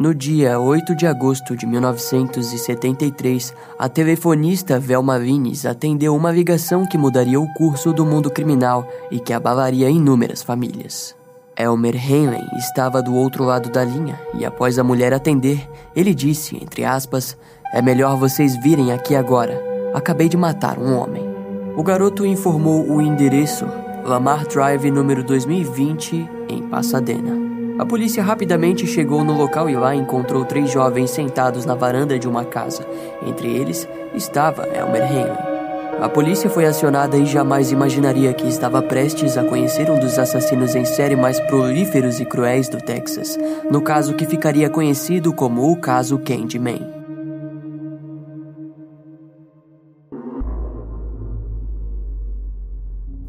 No dia 8 de agosto de 1973, a telefonista Velma Vines atendeu uma ligação que mudaria o curso do mundo criminal e que abalaria inúmeras famílias. Elmer Henley estava do outro lado da linha e, após a mulher atender, ele disse, entre aspas, é melhor vocês virem aqui agora. Acabei de matar um homem. O garoto informou o endereço Lamar Drive número 2020 em Pasadena. A polícia rapidamente chegou no local e lá encontrou três jovens sentados na varanda de uma casa. Entre eles estava Elmer Hanley. A polícia foi acionada e jamais imaginaria que estava prestes a conhecer um dos assassinos em série mais prolíferos e cruéis do Texas, no caso que ficaria conhecido como o caso Candyman.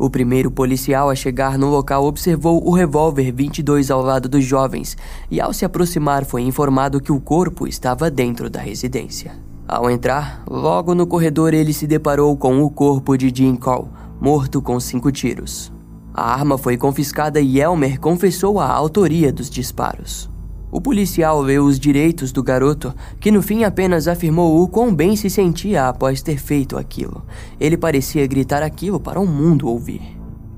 O primeiro policial a chegar no local observou o revólver 22 ao lado dos jovens e, ao se aproximar, foi informado que o corpo estava dentro da residência. Ao entrar, logo no corredor ele se deparou com o corpo de Jim Cole, morto com cinco tiros. A arma foi confiscada e Elmer confessou a autoria dos disparos. O policial leu os direitos do garoto, que no fim apenas afirmou o quão bem se sentia após ter feito aquilo. Ele parecia gritar aquilo para o mundo ouvir.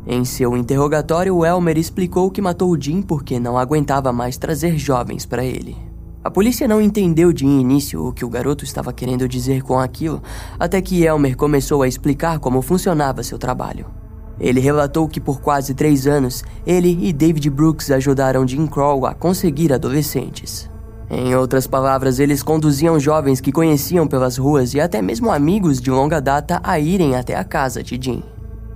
Em seu interrogatório, Elmer explicou que matou Jim porque não aguentava mais trazer jovens para ele. A polícia não entendeu de início o que o garoto estava querendo dizer com aquilo, até que Elmer começou a explicar como funcionava seu trabalho. Ele relatou que por quase três anos, ele e David Brooks ajudaram Jim Crow a conseguir adolescentes. Em outras palavras, eles conduziam jovens que conheciam pelas ruas e até mesmo amigos de longa data a irem até a casa de Jim.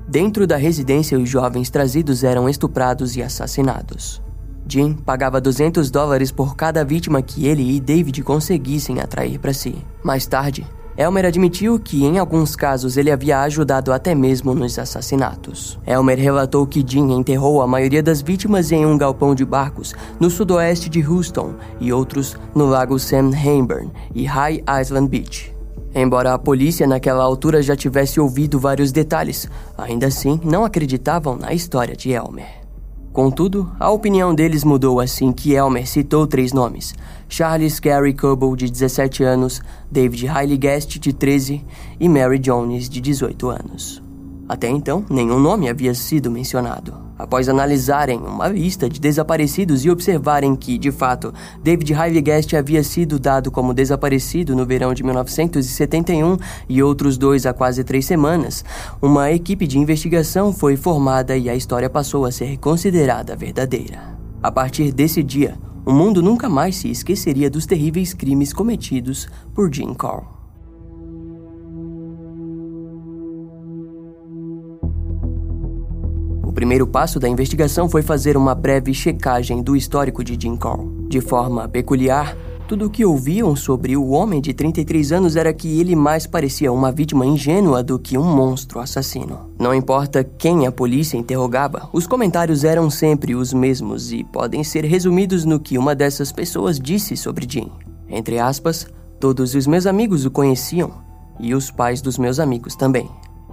Dentro da residência, os jovens trazidos eram estuprados e assassinados. Jim pagava 200 dólares por cada vítima que ele e David conseguissem atrair para si. Mais tarde, Elmer admitiu que, em alguns casos, ele havia ajudado até mesmo nos assassinatos. Elmer relatou que Jim enterrou a maioria das vítimas em um galpão de barcos no sudoeste de Houston e outros no lago Sam Hamburn e High Island Beach. Embora a polícia naquela altura já tivesse ouvido vários detalhes, ainda assim não acreditavam na história de Elmer. Contudo, a opinião deles mudou assim que Elmer citou três nomes: Charles Gary Coble, de 17 anos, David Riley Guest, de 13 e Mary Jones, de 18 anos. Até então, nenhum nome havia sido mencionado. Após analisarem uma lista de desaparecidos e observarem que, de fato, David Riley Guest havia sido dado como desaparecido no verão de 1971 e outros dois há quase três semanas, uma equipe de investigação foi formada e a história passou a ser considerada verdadeira. A partir desse dia, o mundo nunca mais se esqueceria dos terríveis crimes cometidos por Jim Carl. Primeiro passo da investigação foi fazer uma breve checagem do histórico de Jim Cole. De forma peculiar, tudo o que ouviam sobre o homem de 33 anos era que ele mais parecia uma vítima ingênua do que um monstro assassino. Não importa quem a polícia interrogava, os comentários eram sempre os mesmos e podem ser resumidos no que uma dessas pessoas disse sobre Jim. Entre aspas, todos os meus amigos o conheciam e os pais dos meus amigos também.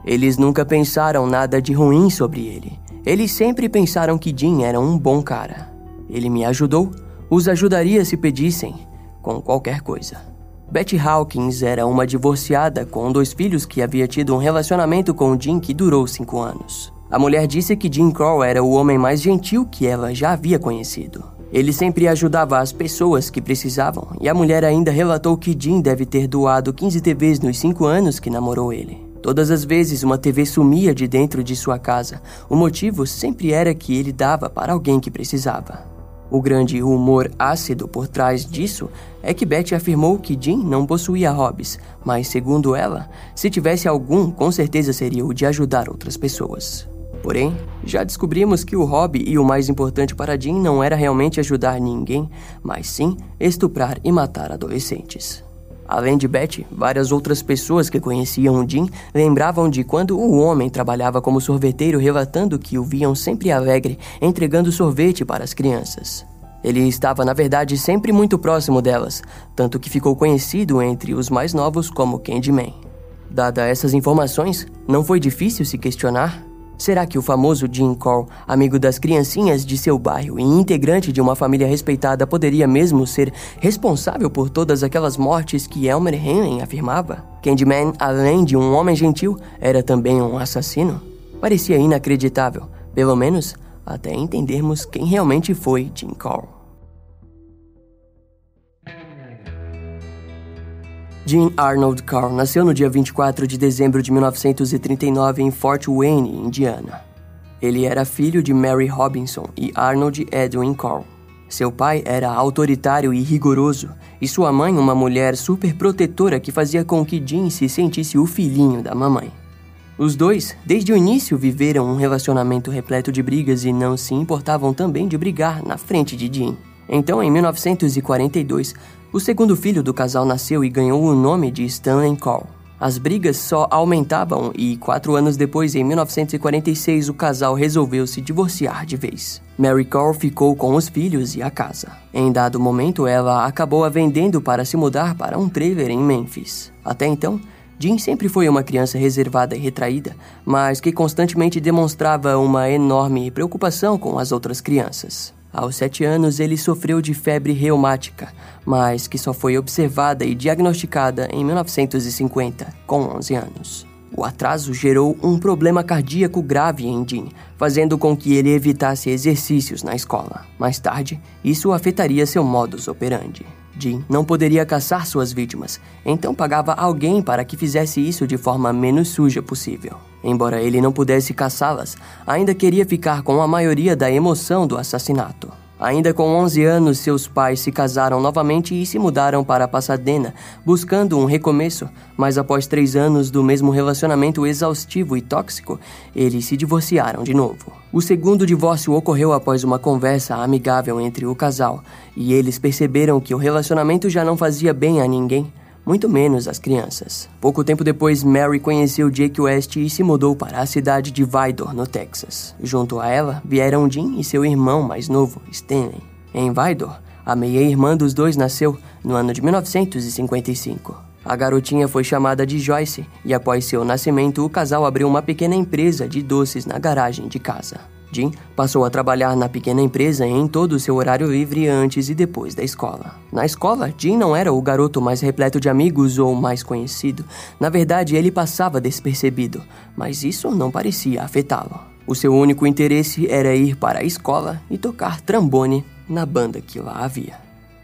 Eles nunca pensaram nada de ruim sobre ele. Eles sempre pensaram que Jim era um bom cara. Ele me ajudou, os ajudaria se pedissem, com qualquer coisa. Betty Hawkins era uma divorciada com dois filhos que havia tido um relacionamento com Jim que durou cinco anos. A mulher disse que Jim Crow era o homem mais gentil que ela já havia conhecido. Ele sempre ajudava as pessoas que precisavam, e a mulher ainda relatou que Jim deve ter doado 15 TVs nos cinco anos que namorou ele. Todas as vezes uma TV sumia de dentro de sua casa, o motivo sempre era que ele dava para alguém que precisava. O grande humor ácido por trás disso é que Betty afirmou que Jim não possuía hobbies, mas, segundo ela, se tivesse algum, com certeza seria o de ajudar outras pessoas. Porém, já descobrimos que o hobby e o mais importante para Jim não era realmente ajudar ninguém, mas sim estuprar e matar adolescentes. Além de Betty, várias outras pessoas que conheciam o Jim lembravam de quando o homem trabalhava como sorveteiro, relatando que o viam sempre alegre, entregando sorvete para as crianças. Ele estava, na verdade, sempre muito próximo delas, tanto que ficou conhecido entre os mais novos como Candyman. Dada essas informações, não foi difícil se questionar Será que o famoso Jim Cole, amigo das criancinhas de seu bairro e integrante de uma família respeitada, poderia mesmo ser responsável por todas aquelas mortes que Elmer Henley afirmava? Candyman, além de um homem gentil, era também um assassino? Parecia inacreditável, pelo menos até entendermos quem realmente foi Jim Cole. Jean Arnold Carl nasceu no dia 24 de dezembro de 1939 em Fort Wayne, Indiana. Ele era filho de Mary Robinson e Arnold Edwin Carl. Seu pai era autoritário e rigoroso, e sua mãe uma mulher superprotetora que fazia com que Jean se sentisse o filhinho da mamãe. Os dois, desde o início, viveram um relacionamento repleto de brigas e não se importavam também de brigar na frente de Jean. Então, em 1942, o segundo filho do casal nasceu e ganhou o nome de Stanley Cole. As brigas só aumentavam e, quatro anos depois, em 1946, o casal resolveu se divorciar de vez. Mary Cole ficou com os filhos e a casa. Em dado momento, ela acabou a vendendo para se mudar para um trailer em Memphis. Até então, Jean sempre foi uma criança reservada e retraída, mas que constantemente demonstrava uma enorme preocupação com as outras crianças. Aos sete anos, ele sofreu de febre reumática, mas que só foi observada e diagnosticada em 1950, com 11 anos. O atraso gerou um problema cardíaco grave em Dean, fazendo com que ele evitasse exercícios na escola. Mais tarde, isso afetaria seu modus operandi. Jim não poderia caçar suas vítimas, então pagava alguém para que fizesse isso de forma menos suja possível. Embora ele não pudesse caçá-las, ainda queria ficar com a maioria da emoção do assassinato. Ainda com 11 anos, seus pais se casaram novamente e se mudaram para Pasadena, buscando um recomeço, mas após três anos do mesmo relacionamento exaustivo e tóxico, eles se divorciaram de novo. O segundo divórcio ocorreu após uma conversa amigável entre o casal, e eles perceberam que o relacionamento já não fazia bem a ninguém muito menos as crianças. Pouco tempo depois, Mary conheceu Jake West e se mudou para a cidade de Vidor, no Texas. Junto a ela vieram Jim e seu irmão mais novo, Stanley. Em Vidor, a meia-irmã dos dois nasceu no ano de 1955. A garotinha foi chamada de Joyce e após seu nascimento, o casal abriu uma pequena empresa de doces na garagem de casa. Jim passou a trabalhar na pequena empresa em todo o seu horário livre antes e depois da escola. Na escola, Jim não era o garoto mais repleto de amigos ou mais conhecido. Na verdade, ele passava despercebido, mas isso não parecia afetá-lo. O seu único interesse era ir para a escola e tocar trombone na banda que lá havia.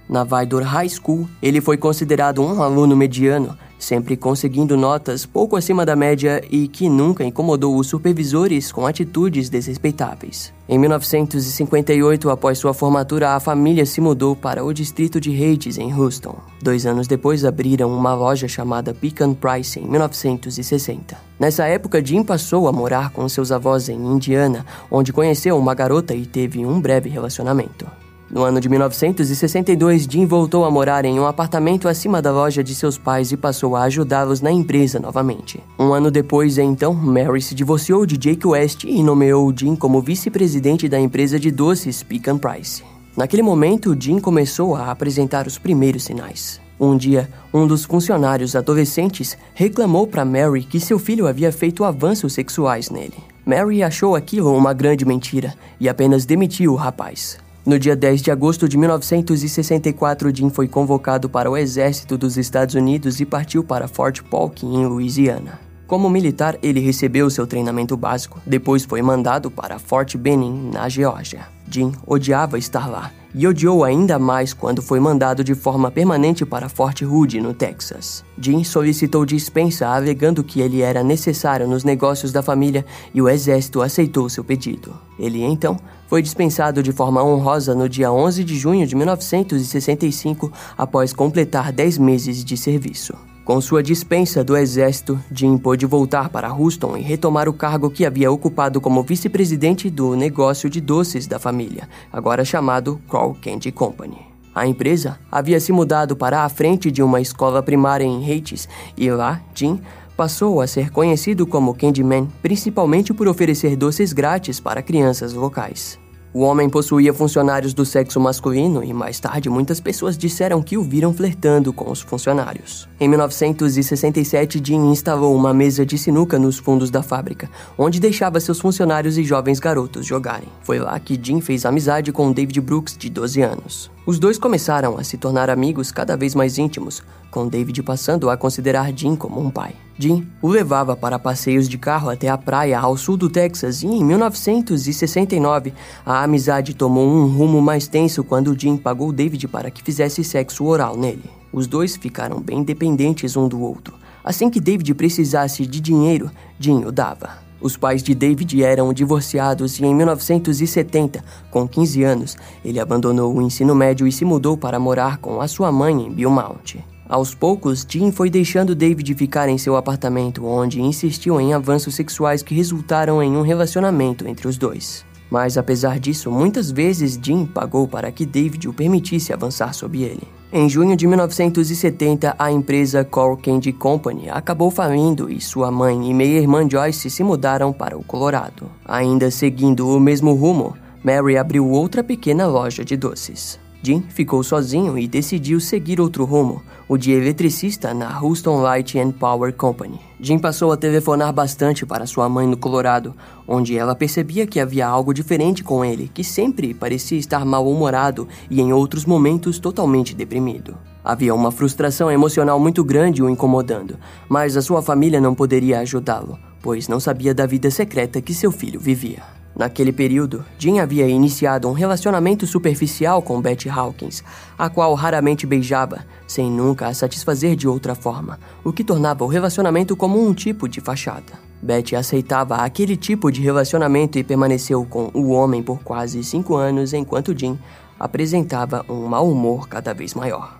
Na Vidor High School, ele foi considerado um aluno mediano, sempre conseguindo notas pouco acima da média e que nunca incomodou os supervisores com atitudes desrespeitáveis. Em 1958, após sua formatura, a família se mudou para o distrito de Heights, em Houston. Dois anos depois, abriram uma loja chamada Pecan Price em 1960. Nessa época, Jim passou a morar com seus avós em Indiana, onde conheceu uma garota e teve um breve relacionamento. No ano de 1962, Jim voltou a morar em um apartamento acima da loja de seus pais e passou a ajudá-los na empresa novamente. Um ano depois, então, Mary se divorciou de Jake West e nomeou Jim como vice-presidente da empresa de doces Pecan Price. Naquele momento, Jim começou a apresentar os primeiros sinais. Um dia, um dos funcionários adolescentes reclamou para Mary que seu filho havia feito avanços sexuais nele. Mary achou aquilo uma grande mentira e apenas demitiu o rapaz. No dia 10 de agosto de 1964, Jim foi convocado para o exército dos Estados Unidos e partiu para Fort Polk, em Louisiana. Como militar, ele recebeu seu treinamento básico, depois foi mandado para Fort Benning, na Geórgia. Jim odiava estar lá e odiou ainda mais quando foi mandado de forma permanente para Fort Hood, no Texas. Jim solicitou dispensa, alegando que ele era necessário nos negócios da família e o exército aceitou seu pedido. Ele então foi dispensado de forma honrosa no dia 11 de junho de 1965, após completar 10 meses de serviço. Com sua dispensa do exército, Jim pôde voltar para Houston e retomar o cargo que havia ocupado como vice-presidente do negócio de doces da família, agora chamado Kroll Candy Company. A empresa havia se mudado para a frente de uma escola primária em Heights e lá, Jim passou a ser conhecido como Candyman, principalmente por oferecer doces grátis para crianças locais. O homem possuía funcionários do sexo masculino e mais tarde muitas pessoas disseram que o viram flertando com os funcionários. Em 1967, Jim instalou uma mesa de sinuca nos fundos da fábrica, onde deixava seus funcionários e jovens garotos jogarem. Foi lá que Jim fez amizade com David Brooks, de 12 anos. Os dois começaram a se tornar amigos cada vez mais íntimos, com David passando a considerar Jim como um pai. Jim o levava para passeios de carro até a praia ao sul do Texas e em 1969 a amizade tomou um rumo mais tenso quando Jim pagou David para que fizesse sexo oral nele. Os dois ficaram bem dependentes um do outro. Assim que David precisasse de dinheiro, Jim o dava. Os pais de David eram divorciados e em 1970, com 15 anos, ele abandonou o ensino médio e se mudou para morar com a sua mãe em Beaumont. Aos poucos, Jim foi deixando David ficar em seu apartamento, onde insistiu em avanços sexuais que resultaram em um relacionamento entre os dois. Mas apesar disso, muitas vezes Jim pagou para que David o permitisse avançar sobre ele. Em junho de 1970, a empresa Core Candy Company acabou falindo e sua mãe e meia-irmã Joyce se mudaram para o Colorado. Ainda seguindo o mesmo rumo, Mary abriu outra pequena loja de doces. Jim ficou sozinho e decidiu seguir outro rumo, o de eletricista na Houston Light and Power Company. Jim passou a telefonar bastante para sua mãe no Colorado, onde ela percebia que havia algo diferente com ele, que sempre parecia estar mal-humorado e em outros momentos totalmente deprimido. Havia uma frustração emocional muito grande o incomodando, mas a sua família não poderia ajudá-lo, pois não sabia da vida secreta que seu filho vivia. Naquele período, Jim havia iniciado um relacionamento superficial com Betty Hawkins, a qual raramente beijava, sem nunca a satisfazer de outra forma, o que tornava o relacionamento como um tipo de fachada. Betty aceitava aquele tipo de relacionamento e permaneceu com o homem por quase cinco anos enquanto Jim apresentava um mau humor cada vez maior.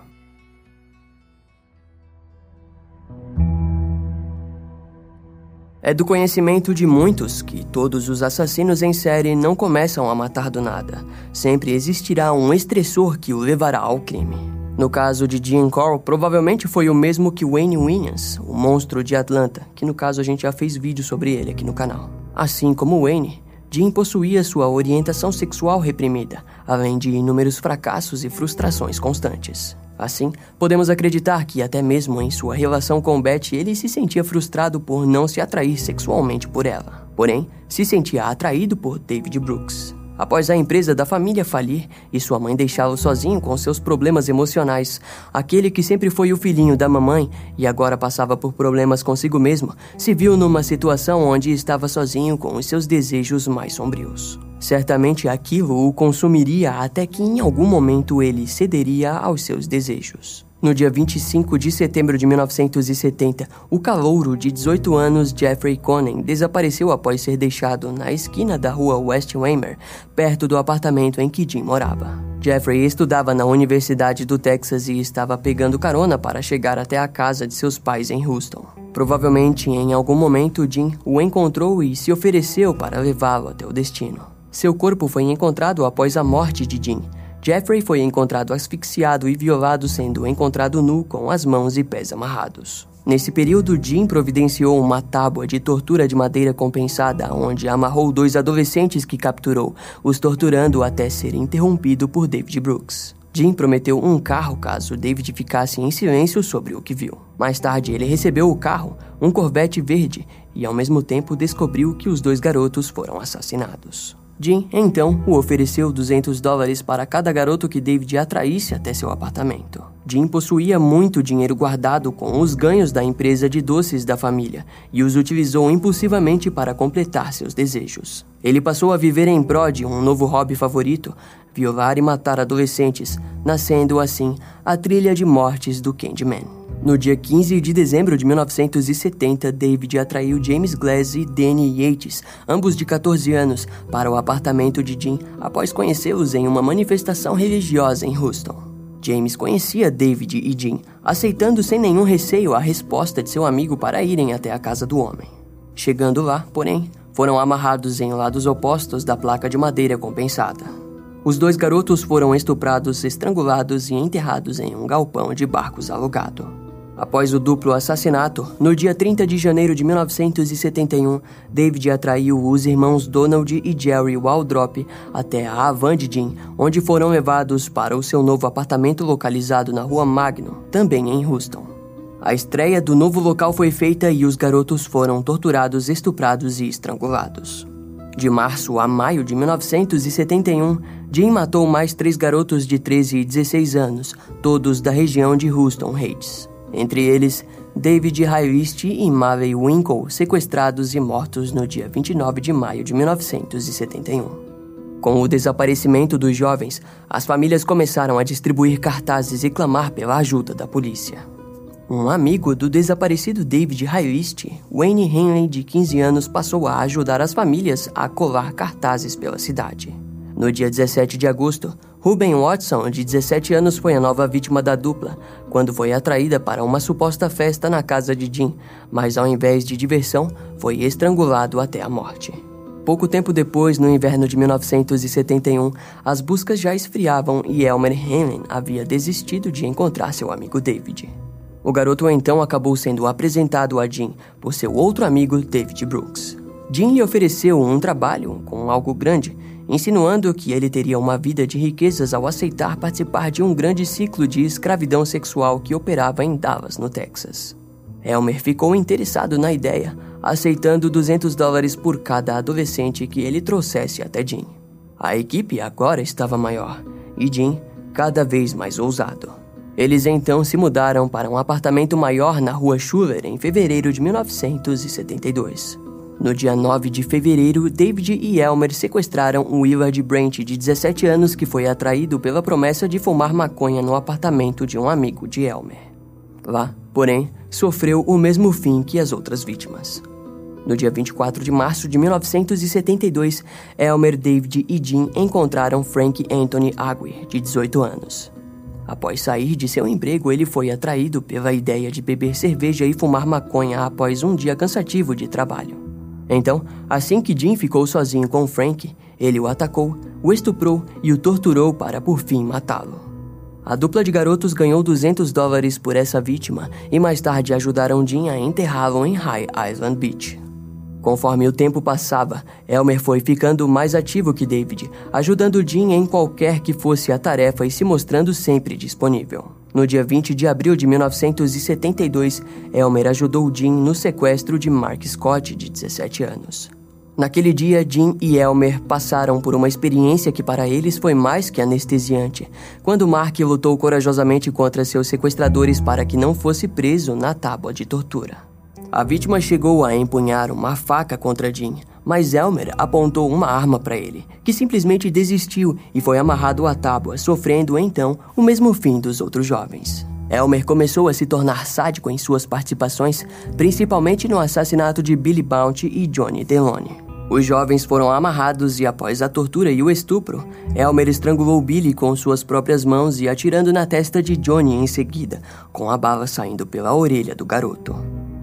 É do conhecimento de muitos que todos os assassinos em série não começam a matar do nada. Sempre existirá um estressor que o levará ao crime. No caso de Jean Cole, provavelmente foi o mesmo que Wayne Williams, o monstro de Atlanta, que no caso a gente já fez vídeo sobre ele aqui no canal. Assim como Wayne, Jean possuía sua orientação sexual reprimida, além de inúmeros fracassos e frustrações constantes. Assim, podemos acreditar que até mesmo em sua relação com Beth ele se sentia frustrado por não se atrair sexualmente por ela. Porém, se sentia atraído por David Brooks. Após a empresa da família falir e sua mãe deixá-lo sozinho com seus problemas emocionais, aquele que sempre foi o filhinho da mamãe e agora passava por problemas consigo mesmo, se viu numa situação onde estava sozinho com os seus desejos mais sombrios. Certamente aquilo o consumiria até que em algum momento ele cederia aos seus desejos. No dia 25 de setembro de 1970, o calouro de 18 anos Jeffrey Conan desapareceu após ser deixado na esquina da rua West Weimer, perto do apartamento em que Jim morava. Jeffrey estudava na Universidade do Texas e estava pegando carona para chegar até a casa de seus pais em Houston. Provavelmente em algum momento Jim o encontrou e se ofereceu para levá-lo até o destino. Seu corpo foi encontrado após a morte de Jim. Jeffrey foi encontrado asfixiado e violado, sendo encontrado nu com as mãos e pés amarrados. Nesse período, Jim providenciou uma tábua de tortura de madeira compensada, onde amarrou dois adolescentes que capturou, os torturando até ser interrompido por David Brooks. Jim prometeu um carro caso David ficasse em silêncio sobre o que viu. Mais tarde, ele recebeu o carro, um Corvette verde, e ao mesmo tempo descobriu que os dois garotos foram assassinados. Jim então o ofereceu 200 dólares para cada garoto que David atraísse até seu apartamento. Jim possuía muito dinheiro guardado com os ganhos da empresa de doces da família e os utilizou impulsivamente para completar seus desejos. Ele passou a viver em prol de um novo hobby favorito, violar e matar adolescentes, nascendo assim a trilha de mortes do Candyman. No dia 15 de dezembro de 1970, David atraiu James Glass e Danny Yates, ambos de 14 anos, para o apartamento de Jim após conhecê-los em uma manifestação religiosa em Houston. James conhecia David e Jim, aceitando sem nenhum receio a resposta de seu amigo para irem até a casa do homem. Chegando lá, porém, foram amarrados em lados opostos da placa de madeira compensada. Os dois garotos foram estuprados, estrangulados e enterrados em um galpão de barcos alugado. Após o duplo assassinato, no dia 30 de janeiro de 1971, David atraiu os irmãos Donald e Jerry Waldrop até a Jean, onde foram levados para o seu novo apartamento localizado na rua Magno, também em Houston. A estreia do novo local foi feita e os garotos foram torturados, estuprados e estrangulados. De março a maio de 1971, Jean matou mais três garotos de 13 e 16 anos, todos da região de Houston Heights. Entre eles, David Hyrist e Mavey Winkle, sequestrados e mortos no dia 29 de maio de 1971. Com o desaparecimento dos jovens, as famílias começaram a distribuir cartazes e clamar pela ajuda da polícia. Um amigo do desaparecido David Hyrist, Wayne Henley, de 15 anos, passou a ajudar as famílias a colar cartazes pela cidade. No dia 17 de agosto, Ruben Watson, de 17 anos, foi a nova vítima da dupla, quando foi atraída para uma suposta festa na casa de Jim, mas ao invés de diversão, foi estrangulado até a morte. Pouco tempo depois, no inverno de 1971, as buscas já esfriavam e Elmer Henley havia desistido de encontrar seu amigo David. O garoto então acabou sendo apresentado a Jim por seu outro amigo David Brooks. Jim lhe ofereceu um trabalho com algo grande insinuando que ele teria uma vida de riquezas ao aceitar participar de um grande ciclo de escravidão sexual que operava em Dallas, no Texas. Elmer ficou interessado na ideia, aceitando 200 dólares por cada adolescente que ele trouxesse até Jim. A equipe agora estava maior e Jim cada vez mais ousado. Eles então se mudaram para um apartamento maior na rua Schuller em fevereiro de 1972. No dia 9 de fevereiro, David e Elmer sequestraram Willard Brent, de 17 anos, que foi atraído pela promessa de fumar maconha no apartamento de um amigo de Elmer. Lá, porém, sofreu o mesmo fim que as outras vítimas. No dia 24 de março de 1972, Elmer, David e Jean encontraram Frank Anthony Aguirre, de 18 anos. Após sair de seu emprego, ele foi atraído pela ideia de beber cerveja e fumar maconha após um dia cansativo de trabalho. Então, assim que Jim ficou sozinho com Frank, ele o atacou, o estuprou e o torturou para por fim matá-lo. A dupla de garotos ganhou 200 dólares por essa vítima e mais tarde ajudaram Jim a enterrá-lo em High Island Beach. Conforme o tempo passava, Elmer foi ficando mais ativo que David, ajudando Jim em qualquer que fosse a tarefa e se mostrando sempre disponível. No dia 20 de abril de 1972, Elmer ajudou Jim no sequestro de Mark Scott, de 17 anos. Naquele dia, Jim e Elmer passaram por uma experiência que para eles foi mais que anestesiante, quando Mark lutou corajosamente contra seus sequestradores para que não fosse preso na tábua de tortura. A vítima chegou a empunhar uma faca contra Jim, mas Elmer apontou uma arma para ele, que simplesmente desistiu e foi amarrado à tábua, sofrendo então o mesmo fim dos outros jovens. Elmer começou a se tornar sádico em suas participações, principalmente no assassinato de Billy Bounty e Johnny Deloney. Os jovens foram amarrados e, após a tortura e o estupro, Elmer estrangulou Billy com suas próprias mãos e atirando na testa de Johnny em seguida, com a bala saindo pela orelha do garoto.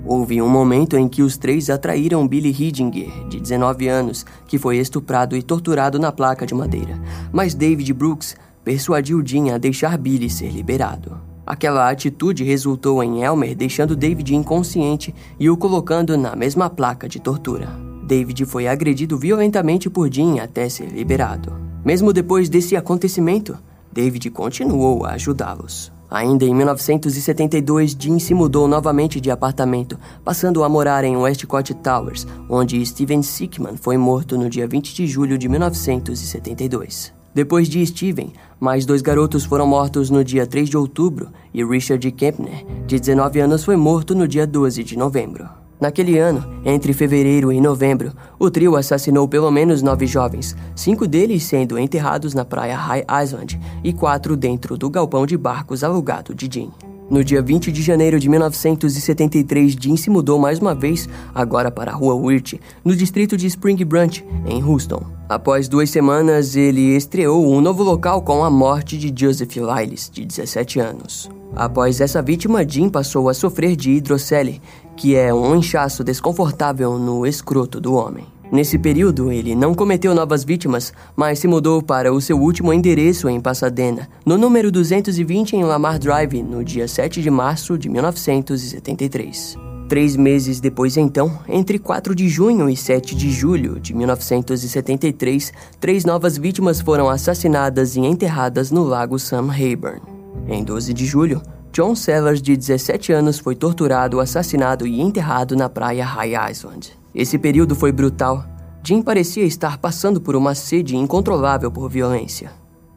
Houve um momento em que os três atraíram Billy Hidinger, de 19 anos, que foi estuprado e torturado na placa de madeira, mas David Brooks persuadiu Jim a deixar Billy ser liberado. Aquela atitude resultou em Elmer deixando David inconsciente e o colocando na mesma placa de tortura. David foi agredido violentamente por Jim até ser liberado. Mesmo depois desse acontecimento, David continuou a ajudá-los. Ainda em 1972, Jim se mudou novamente de apartamento, passando a morar em Westcott Towers, onde Steven Sickman foi morto no dia 20 de julho de 1972. Depois de Steven, mais dois garotos foram mortos no dia 3 de outubro e Richard Kempner, de 19 anos, foi morto no dia 12 de novembro. Naquele ano, entre fevereiro e novembro, o trio assassinou pelo menos nove jovens, cinco deles sendo enterrados na praia High Island e quatro dentro do galpão de barcos alugado de Jim. No dia 20 de janeiro de 1973, Jim se mudou mais uma vez, agora para a Rua Wirt, no distrito de Spring Branch, em Houston. Após duas semanas, ele estreou um novo local com a morte de Joseph Lyles, de 17 anos. Após essa vítima, Jim passou a sofrer de hidrocele, que é um inchaço desconfortável no escroto do homem. Nesse período, ele não cometeu novas vítimas, mas se mudou para o seu último endereço em Pasadena, no número 220 em Lamar Drive, no dia 7 de março de 1973. Três meses depois, então, entre 4 de junho e 7 de julho de 1973, três novas vítimas foram assassinadas e enterradas no lago Sam Rayburn. Em 12 de julho, John Sellers, de 17 anos, foi torturado, assassinado e enterrado na praia High Island. Esse período foi brutal. Jim parecia estar passando por uma sede incontrolável por violência.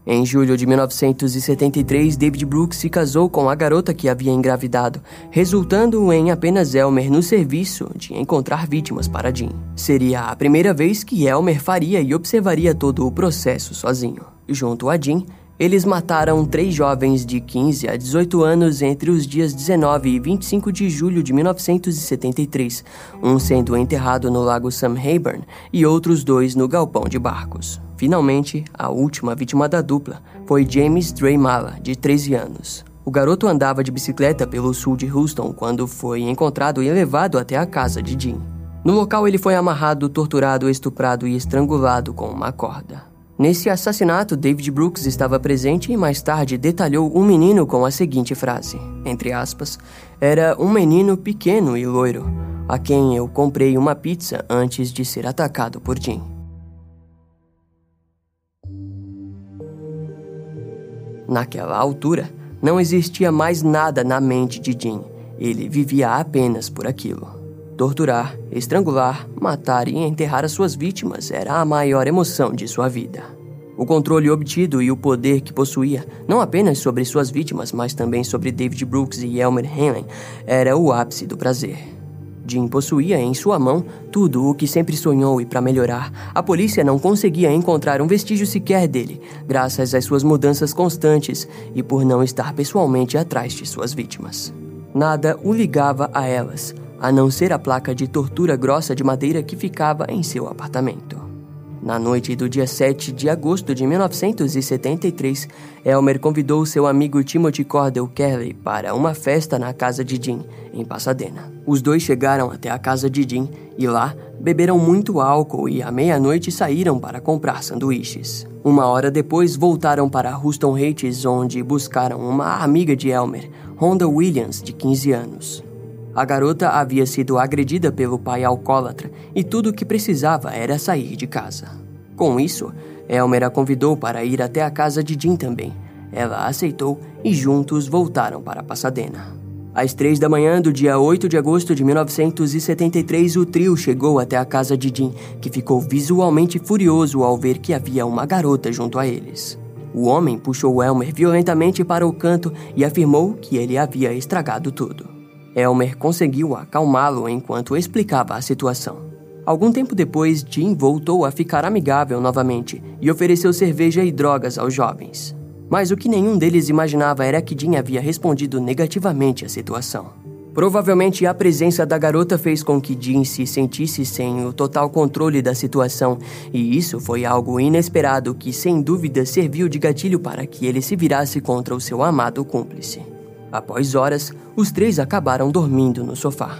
Em julho de 1973, David Brooks se casou com a garota que havia engravidado, resultando em apenas Elmer no serviço de encontrar vítimas para Jim. Seria a primeira vez que Elmer faria e observaria todo o processo sozinho. Junto a Jim, eles mataram três jovens de 15 a 18 anos entre os dias 19 e 25 de julho de 1973, um sendo enterrado no lago Sam Rayburn e outros dois no galpão de barcos. Finalmente, a última vítima da dupla foi James Draymala, de 13 anos. O garoto andava de bicicleta pelo sul de Houston quando foi encontrado e levado até a casa de Jim. No local, ele foi amarrado, torturado, estuprado e estrangulado com uma corda. Nesse assassinato, David Brooks estava presente e mais tarde detalhou um menino com a seguinte frase, entre aspas, era um menino pequeno e loiro, a quem eu comprei uma pizza antes de ser atacado por Jim. Naquela altura, não existia mais nada na mente de Jim. Ele vivia apenas por aquilo. Torturar, estrangular, matar e enterrar as suas vítimas era a maior emoção de sua vida. O controle obtido e o poder que possuía, não apenas sobre suas vítimas, mas também sobre David Brooks e Elmer Hanlon, era o ápice do prazer. Jim possuía em sua mão tudo o que sempre sonhou e, para melhorar, a polícia não conseguia encontrar um vestígio sequer dele, graças às suas mudanças constantes e por não estar pessoalmente atrás de suas vítimas. Nada o ligava a elas, a não ser a placa de tortura grossa de madeira que ficava em seu apartamento. Na noite do dia 7 de agosto de 1973, Elmer convidou seu amigo Timothy Cordell Kelly para uma festa na casa de Jim, em Pasadena. Os dois chegaram até a casa de Jim e lá beberam muito álcool e à meia-noite saíram para comprar sanduíches. Uma hora depois voltaram para Houston Heights, onde buscaram uma amiga de Elmer, Rhonda Williams, de 15 anos. A garota havia sido agredida pelo pai alcoólatra e tudo o que precisava era sair de casa. Com isso, Elmer a convidou para ir até a casa de Jim também. Ela aceitou e juntos voltaram para Pasadena. Às três da manhã do dia 8 de agosto de 1973, o trio chegou até a casa de Jim, que ficou visualmente furioso ao ver que havia uma garota junto a eles. O homem puxou Elmer violentamente para o canto e afirmou que ele havia estragado tudo. Elmer conseguiu acalmá-lo enquanto explicava a situação. Algum tempo depois, Jim voltou a ficar amigável novamente e ofereceu cerveja e drogas aos jovens. Mas o que nenhum deles imaginava era que Jim havia respondido negativamente à situação. Provavelmente a presença da garota fez com que Jim se sentisse sem o total controle da situação, e isso foi algo inesperado que, sem dúvida, serviu de gatilho para que ele se virasse contra o seu amado cúmplice. Após horas, os três acabaram dormindo no sofá.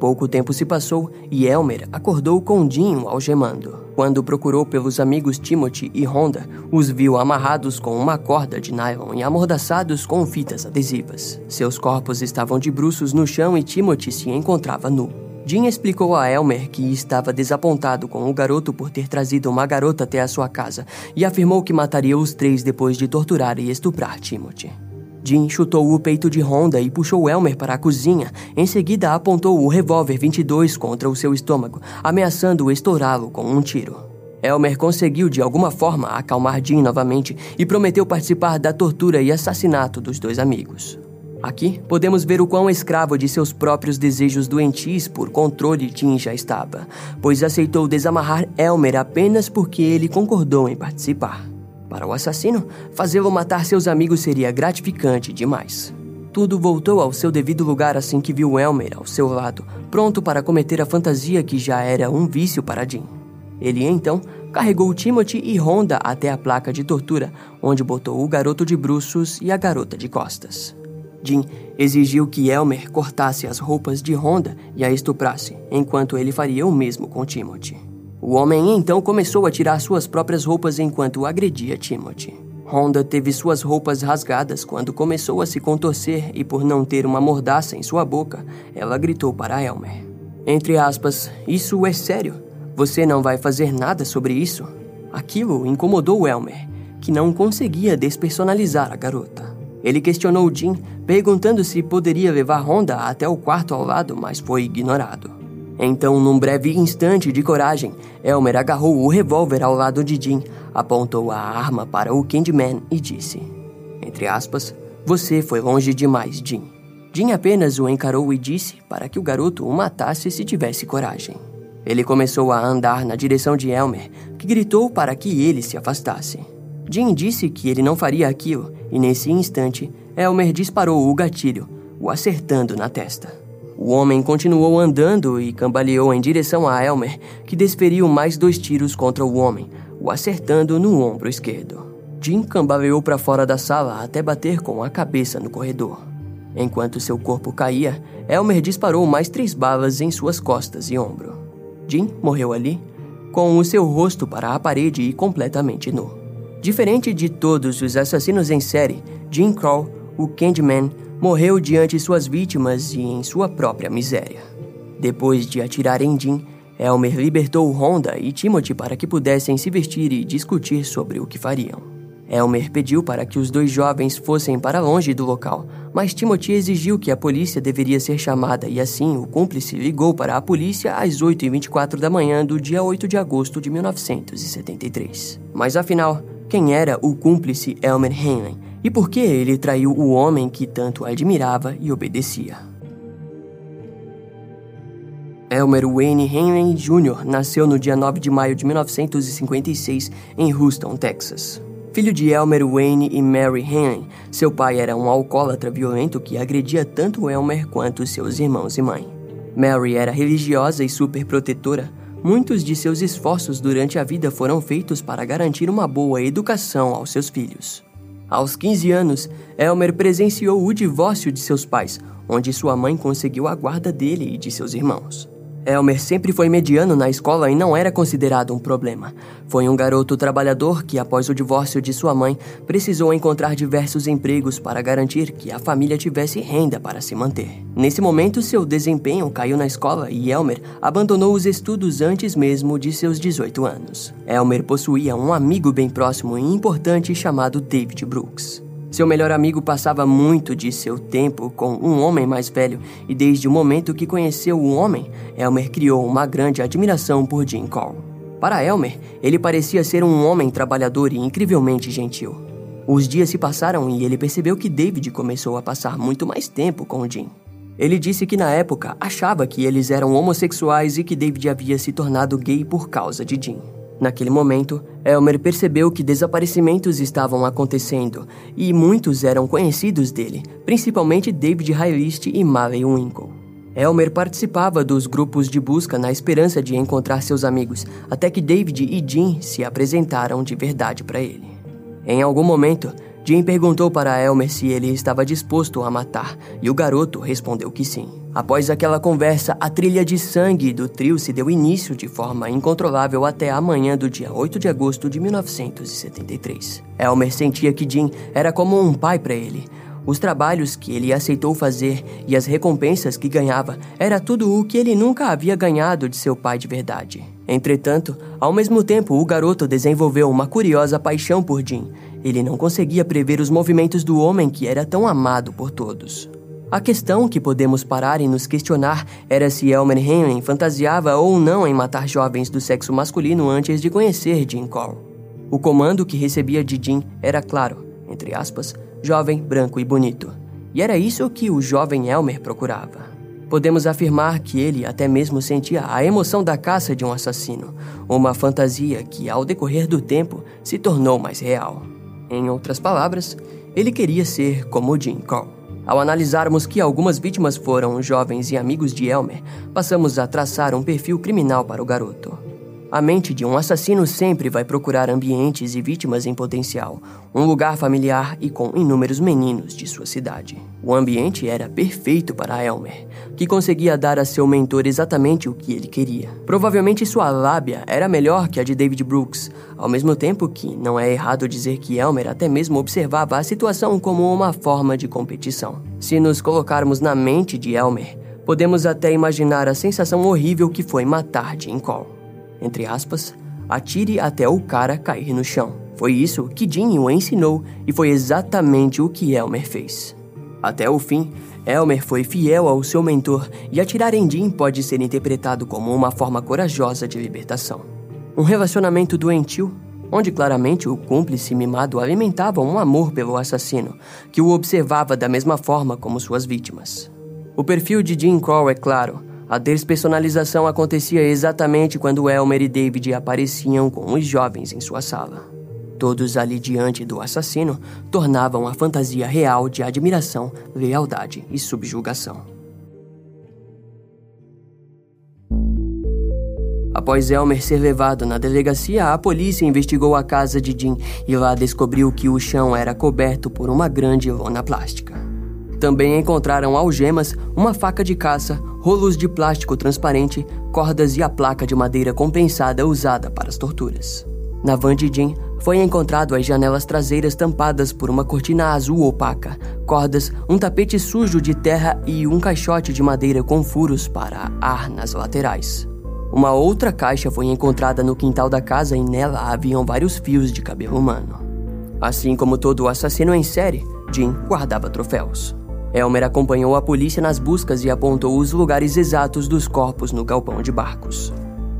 Pouco tempo se passou e Elmer acordou com Dinho algemando. Quando procurou pelos amigos Timothy e Honda, os viu amarrados com uma corda de nylon e amordaçados com fitas adesivas. Seus corpos estavam de bruços no chão e Timothy se encontrava nu. Jim explicou a Elmer que estava desapontado com o garoto por ter trazido uma garota até a sua casa e afirmou que mataria os três depois de torturar e estuprar Timothy. Jim chutou o peito de Honda e puxou Elmer para a cozinha. Em seguida, apontou o revólver 22 contra o seu estômago, ameaçando estourá-lo com um tiro. Elmer conseguiu de alguma forma acalmar Jim novamente e prometeu participar da tortura e assassinato dos dois amigos. Aqui podemos ver o quão escravo de seus próprios desejos doentios por controle Jim já estava, pois aceitou desamarrar Elmer apenas porque ele concordou em participar. Para o assassino, fazê-lo matar seus amigos seria gratificante demais. Tudo voltou ao seu devido lugar assim que viu Elmer ao seu lado, pronto para cometer a fantasia que já era um vício para Jim. Ele então carregou Timothy e Honda até a placa de tortura, onde botou o garoto de bruços e a garota de costas. Jim exigiu que Elmer cortasse as roupas de Honda e a estuprasse, enquanto ele faria o mesmo com Timothy. O homem então começou a tirar suas próprias roupas enquanto agredia Timothy. Honda teve suas roupas rasgadas quando começou a se contorcer e, por não ter uma mordaça em sua boca, ela gritou para Elmer: Entre aspas, isso é sério. Você não vai fazer nada sobre isso? Aquilo incomodou Elmer, que não conseguia despersonalizar a garota. Ele questionou Jim, perguntando se poderia levar Honda até o quarto ao lado, mas foi ignorado. Então, num breve instante de coragem, Elmer agarrou o revólver ao lado de Jim, apontou a arma para o Candyman e disse: Entre aspas, você foi longe demais, Jim. Jim apenas o encarou e disse para que o garoto o matasse se tivesse coragem. Ele começou a andar na direção de Elmer, que gritou para que ele se afastasse. Jim disse que ele não faria aquilo, e nesse instante, Elmer disparou o gatilho, o acertando na testa. O homem continuou andando e cambaleou em direção a Elmer, que desferiu mais dois tiros contra o homem, o acertando no ombro esquerdo. Jim cambaleou para fora da sala até bater com a cabeça no corredor. Enquanto seu corpo caía, Elmer disparou mais três balas em suas costas e ombro. Jim morreu ali, com o seu rosto para a parede e completamente nu. Diferente de todos os assassinos em série, Jim Crow, o Candyman, morreu diante suas vítimas e em sua própria miséria. Depois de atirar em Jim, Elmer libertou Honda e Timothy para que pudessem se vestir e discutir sobre o que fariam. Elmer pediu para que os dois jovens fossem para longe do local, mas Timothy exigiu que a polícia deveria ser chamada e assim o cúmplice ligou para a polícia às 8h24 da manhã do dia 8 de agosto de 1973. Mas afinal, quem era o cúmplice Elmer Henley e por que ele traiu o homem que tanto admirava e obedecia? Elmer Wayne Henley Jr. nasceu no dia 9 de maio de 1956 em Houston, Texas. Filho de Elmer Wayne e Mary Henley, seu pai era um alcoólatra violento que agredia tanto Elmer quanto seus irmãos e mãe. Mary era religiosa e superprotetora. Muitos de seus esforços durante a vida foram feitos para garantir uma boa educação aos seus filhos. Aos 15 anos, Elmer presenciou o divórcio de seus pais, onde sua mãe conseguiu a guarda dele e de seus irmãos. Elmer sempre foi mediano na escola e não era considerado um problema. Foi um garoto trabalhador que, após o divórcio de sua mãe, precisou encontrar diversos empregos para garantir que a família tivesse renda para se manter. Nesse momento, seu desempenho caiu na escola e Elmer abandonou os estudos antes mesmo de seus 18 anos. Elmer possuía um amigo bem próximo e importante chamado David Brooks. Seu melhor amigo passava muito de seu tempo com um homem mais velho, e desde o momento que conheceu o homem, Elmer criou uma grande admiração por Jim Cole. Para Elmer, ele parecia ser um homem trabalhador e incrivelmente gentil. Os dias se passaram e ele percebeu que David começou a passar muito mais tempo com Jim. Ele disse que na época achava que eles eram homossexuais e que David havia se tornado gay por causa de Jim. Naquele momento, Elmer percebeu que desaparecimentos estavam acontecendo e muitos eram conhecidos dele, principalmente David Hylist e Malley Winkle. Elmer participava dos grupos de busca na esperança de encontrar seus amigos, até que David e Jim se apresentaram de verdade para ele. Em algum momento, Jim perguntou para Elmer se ele estava disposto a matar, e o garoto respondeu que sim. Após aquela conversa, a trilha de sangue do trio se deu início de forma incontrolável até a manhã do dia 8 de agosto de 1973. Elmer sentia que Jim era como um pai para ele. Os trabalhos que ele aceitou fazer e as recompensas que ganhava era tudo o que ele nunca havia ganhado de seu pai de verdade. Entretanto, ao mesmo tempo, o garoto desenvolveu uma curiosa paixão por Jim ele não conseguia prever os movimentos do homem que era tão amado por todos. A questão que podemos parar e nos questionar era se Elmer Henry fantasiava ou não em matar jovens do sexo masculino antes de conhecer Jim Cole. O comando que recebia de Jim era claro, entre aspas, jovem, branco e bonito. E era isso que o jovem Elmer procurava. Podemos afirmar que ele até mesmo sentia a emoção da caça de um assassino, uma fantasia que, ao decorrer do tempo, se tornou mais real. Em outras palavras, ele queria ser como Jim Cole. Ao analisarmos que algumas vítimas foram jovens e amigos de Elmer, passamos a traçar um perfil criminal para o garoto. A mente de um assassino sempre vai procurar ambientes e vítimas em potencial, um lugar familiar e com inúmeros meninos de sua cidade. O ambiente era perfeito para Elmer, que conseguia dar a seu mentor exatamente o que ele queria. Provavelmente sua lábia era melhor que a de David Brooks, ao mesmo tempo que não é errado dizer que Elmer até mesmo observava a situação como uma forma de competição. Se nos colocarmos na mente de Elmer, podemos até imaginar a sensação horrível que foi matar Jim Cole entre aspas, atire até o cara cair no chão. Foi isso que Jim o ensinou e foi exatamente o que Elmer fez. Até o fim, Elmer foi fiel ao seu mentor e atirar em Jim pode ser interpretado como uma forma corajosa de libertação. Um relacionamento doentio, onde claramente o cúmplice mimado alimentava um amor pelo assassino, que o observava da mesma forma como suas vítimas. O perfil de Jim Crow é claro, a despersonalização acontecia exatamente quando Elmer e David apareciam com os jovens em sua sala. Todos ali diante do assassino tornavam a fantasia real de admiração, lealdade e subjugação. Após Elmer ser levado na delegacia, a polícia investigou a casa de Jim e lá descobriu que o chão era coberto por uma grande lona plástica. Também encontraram algemas, uma faca de caça, rolos de plástico transparente, cordas e a placa de madeira compensada usada para as torturas. Na van de Jim, foi encontrado as janelas traseiras tampadas por uma cortina azul opaca, cordas, um tapete sujo de terra e um caixote de madeira com furos para ar nas laterais. Uma outra caixa foi encontrada no quintal da casa e nela haviam vários fios de cabelo humano. Assim como todo assassino em série, Jim guardava troféus. Elmer acompanhou a polícia nas buscas e apontou os lugares exatos dos corpos no galpão de barcos.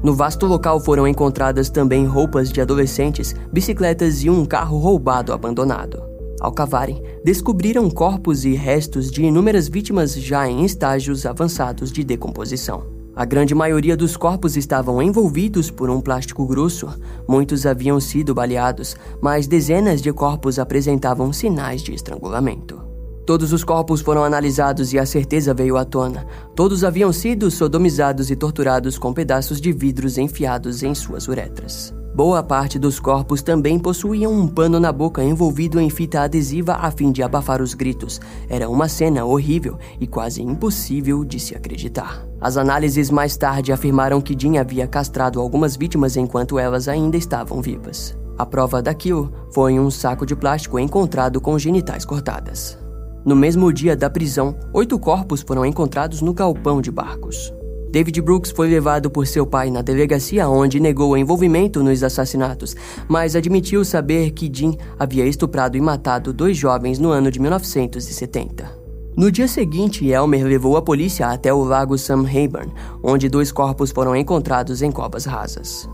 No vasto local foram encontradas também roupas de adolescentes, bicicletas e um carro roubado abandonado. Ao cavarem, descobriram corpos e restos de inúmeras vítimas já em estágios avançados de decomposição. A grande maioria dos corpos estavam envolvidos por um plástico grosso, muitos haviam sido baleados, mas dezenas de corpos apresentavam sinais de estrangulamento. Todos os corpos foram analisados e a certeza veio à tona. Todos haviam sido sodomizados e torturados com pedaços de vidros enfiados em suas uretras. Boa parte dos corpos também possuíam um pano na boca envolvido em fita adesiva a fim de abafar os gritos. Era uma cena horrível e quase impossível de se acreditar. As análises mais tarde afirmaram que Jim havia castrado algumas vítimas enquanto elas ainda estavam vivas. A prova daquilo foi um saco de plástico encontrado com genitais cortadas. No mesmo dia da prisão, oito corpos foram encontrados no galpão de barcos. David Brooks foi levado por seu pai na delegacia, onde negou envolvimento nos assassinatos, mas admitiu saber que Jim havia estuprado e matado dois jovens no ano de 1970. No dia seguinte, Elmer levou a polícia até o lago Sam Rayburn, onde dois corpos foram encontrados em covas rasas.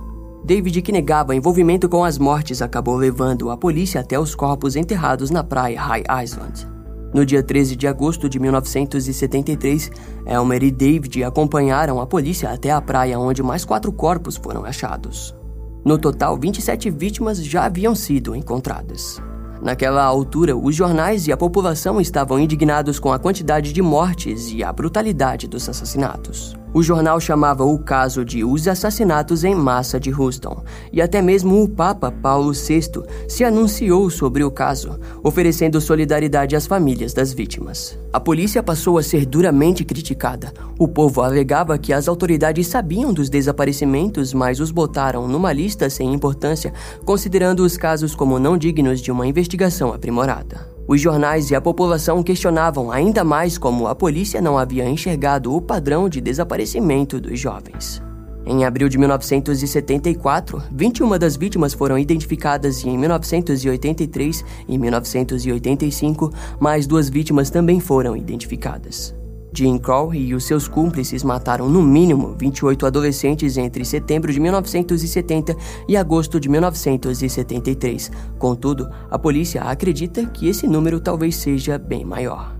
David, que negava envolvimento com as mortes, acabou levando a polícia até os corpos enterrados na praia High Island. No dia 13 de agosto de 1973, Elmer e David acompanharam a polícia até a praia onde mais quatro corpos foram achados. No total, 27 vítimas já haviam sido encontradas. Naquela altura, os jornais e a população estavam indignados com a quantidade de mortes e a brutalidade dos assassinatos. O jornal chamava o caso de Os Assassinatos em Massa de Houston, e até mesmo o Papa Paulo VI se anunciou sobre o caso, oferecendo solidariedade às famílias das vítimas. A polícia passou a ser duramente criticada. O povo alegava que as autoridades sabiam dos desaparecimentos, mas os botaram numa lista sem importância, considerando os casos como não dignos de uma investigação aprimorada. Os jornais e a população questionavam ainda mais como a polícia não havia enxergado o padrão de desaparecimento dos jovens. Em abril de 1974, 21 das vítimas foram identificadas e em 1983 e 1985, mais duas vítimas também foram identificadas. Jim Crow e os seus cúmplices mataram no mínimo 28 adolescentes entre setembro de 1970 e agosto de 1973. Contudo, a polícia acredita que esse número talvez seja bem maior.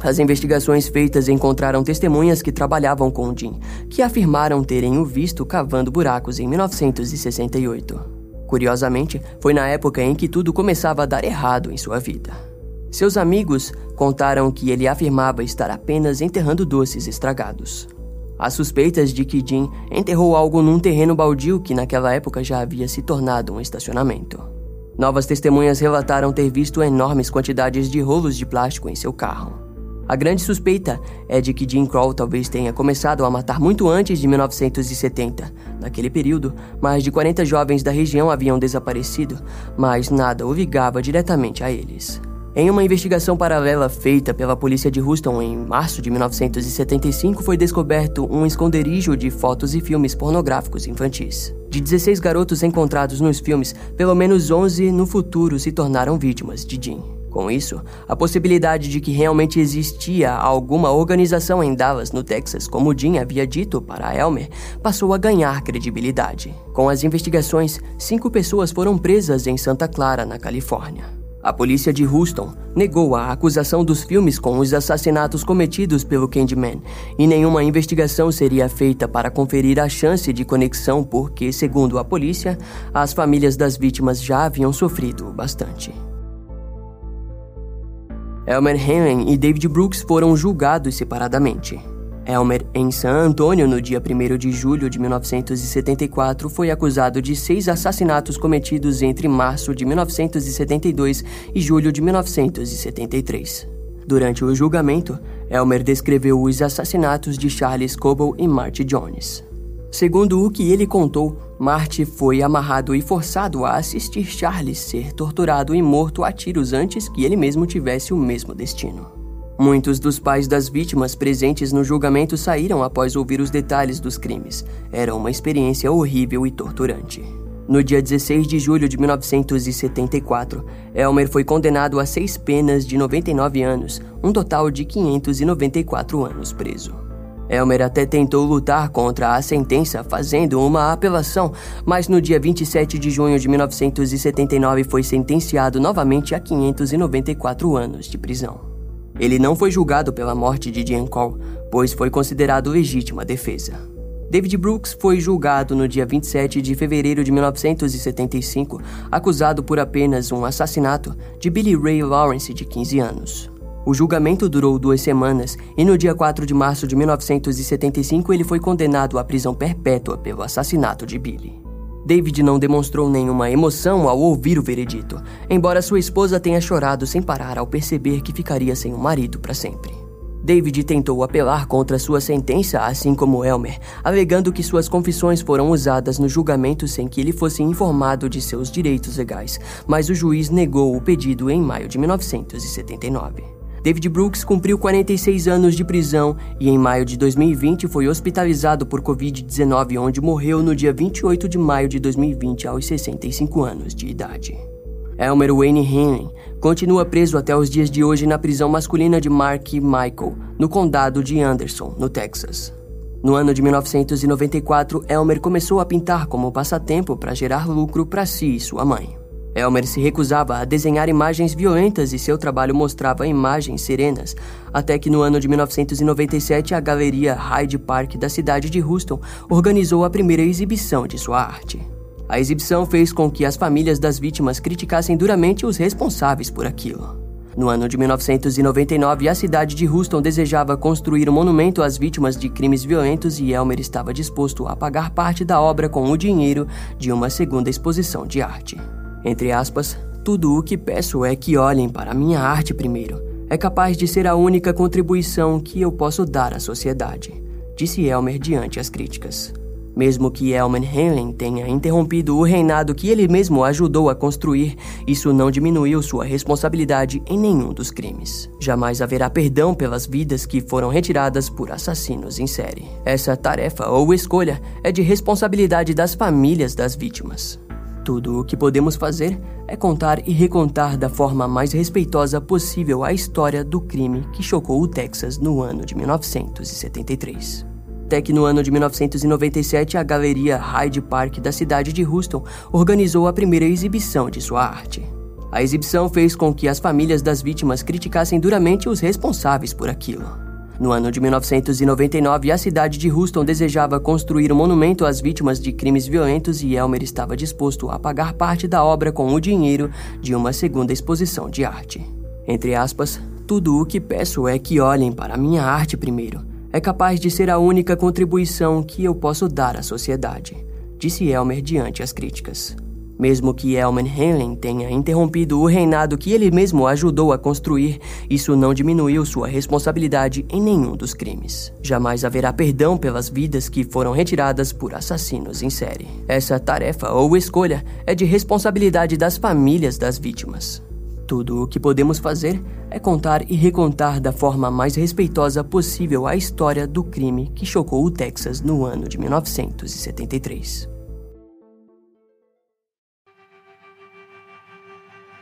As investigações feitas encontraram testemunhas que trabalhavam com Jim, que afirmaram terem o visto cavando buracos em 1968. Curiosamente, foi na época em que tudo começava a dar errado em sua vida. Seus amigos contaram que ele afirmava estar apenas enterrando doces estragados. Há suspeitas de que Jim enterrou algo num terreno baldio que naquela época já havia se tornado um estacionamento. Novas testemunhas relataram ter visto enormes quantidades de rolos de plástico em seu carro. A grande suspeita é de que Jim Crow talvez tenha começado a matar muito antes de 1970. Naquele período, mais de 40 jovens da região haviam desaparecido, mas nada o ligava diretamente a eles. Em uma investigação paralela feita pela polícia de Houston em março de 1975, foi descoberto um esconderijo de fotos e filmes pornográficos infantis. De 16 garotos encontrados nos filmes, pelo menos 11 no futuro se tornaram vítimas de Jim. Com isso, a possibilidade de que realmente existia alguma organização em Dallas, no Texas, como Jim havia dito para Elmer, passou a ganhar credibilidade. Com as investigações, cinco pessoas foram presas em Santa Clara, na Califórnia. A polícia de Houston negou a acusação dos filmes com os assassinatos cometidos pelo Candyman e nenhuma investigação seria feita para conferir a chance de conexão porque, segundo a polícia, as famílias das vítimas já haviam sofrido bastante. Elmer Henry e David Brooks foram julgados separadamente. Elmer, em San Antônio, no dia 1 de julho de 1974, foi acusado de seis assassinatos cometidos entre março de 1972 e julho de 1973. Durante o julgamento, Elmer descreveu os assassinatos de Charles Coble e Marty Jones. Segundo o que ele contou, Marty foi amarrado e forçado a assistir Charles ser torturado e morto a tiros antes que ele mesmo tivesse o mesmo destino. Muitos dos pais das vítimas presentes no julgamento saíram após ouvir os detalhes dos crimes. Era uma experiência horrível e torturante. No dia 16 de julho de 1974, Elmer foi condenado a seis penas de 99 anos, um total de 594 anos preso. Elmer até tentou lutar contra a sentença fazendo uma apelação, mas no dia 27 de junho de 1979 foi sentenciado novamente a 594 anos de prisão. Ele não foi julgado pela morte de Jean Cole, pois foi considerado legítima defesa. David Brooks foi julgado no dia 27 de fevereiro de 1975, acusado por apenas um assassinato de Billy Ray Lawrence, de 15 anos. O julgamento durou duas semanas e no dia 4 de março de 1975 ele foi condenado à prisão perpétua pelo assassinato de Billy. David não demonstrou nenhuma emoção ao ouvir o veredito, embora sua esposa tenha chorado sem parar ao perceber que ficaria sem o marido para sempre. David tentou apelar contra sua sentença, assim como Elmer, alegando que suas confissões foram usadas no julgamento sem que ele fosse informado de seus direitos legais, mas o juiz negou o pedido em maio de 1979. David Brooks cumpriu 46 anos de prisão e em maio de 2020 foi hospitalizado por Covid-19, onde morreu no dia 28 de maio de 2020 aos 65 anos de idade. Elmer Wayne Henry continua preso até os dias de hoje na prisão masculina de Mark Michael, no condado de Anderson, no Texas. No ano de 1994, Elmer começou a pintar como passatempo para gerar lucro para si e sua mãe. Elmer se recusava a desenhar imagens violentas e seu trabalho mostrava imagens serenas, até que no ano de 1997 a galeria Hyde Park da cidade de Houston organizou a primeira exibição de sua arte. A exibição fez com que as famílias das vítimas criticassem duramente os responsáveis por aquilo. No ano de 1999, a cidade de Houston desejava construir um monumento às vítimas de crimes violentos e Elmer estava disposto a pagar parte da obra com o dinheiro de uma segunda exposição de arte. Entre aspas, tudo o que peço é que olhem para a minha arte primeiro. É capaz de ser a única contribuição que eu posso dar à sociedade, disse Elmer diante as críticas. Mesmo que Elmer Henley tenha interrompido o reinado que ele mesmo ajudou a construir, isso não diminuiu sua responsabilidade em nenhum dos crimes. Jamais haverá perdão pelas vidas que foram retiradas por assassinos em série. Essa tarefa ou escolha é de responsabilidade das famílias das vítimas. Tudo o que podemos fazer é contar e recontar da forma mais respeitosa possível a história do crime que chocou o Texas no ano de 1973. Até que no ano de 1997, a galeria Hyde Park da cidade de Houston organizou a primeira exibição de sua arte. A exibição fez com que as famílias das vítimas criticassem duramente os responsáveis por aquilo. No ano de 1999, a cidade de Houston desejava construir um monumento às vítimas de crimes violentos e Elmer estava disposto a pagar parte da obra com o dinheiro de uma segunda exposição de arte. Entre aspas, tudo o que peço é que olhem para a minha arte primeiro. é capaz de ser a única contribuição que eu posso dar à sociedade, disse Elmer diante as críticas. Mesmo que Elman Henley tenha interrompido o reinado que ele mesmo ajudou a construir, isso não diminuiu sua responsabilidade em nenhum dos crimes. Jamais haverá perdão pelas vidas que foram retiradas por assassinos em série. Essa tarefa ou escolha é de responsabilidade das famílias das vítimas. Tudo o que podemos fazer é contar e recontar da forma mais respeitosa possível a história do crime que chocou o Texas no ano de 1973.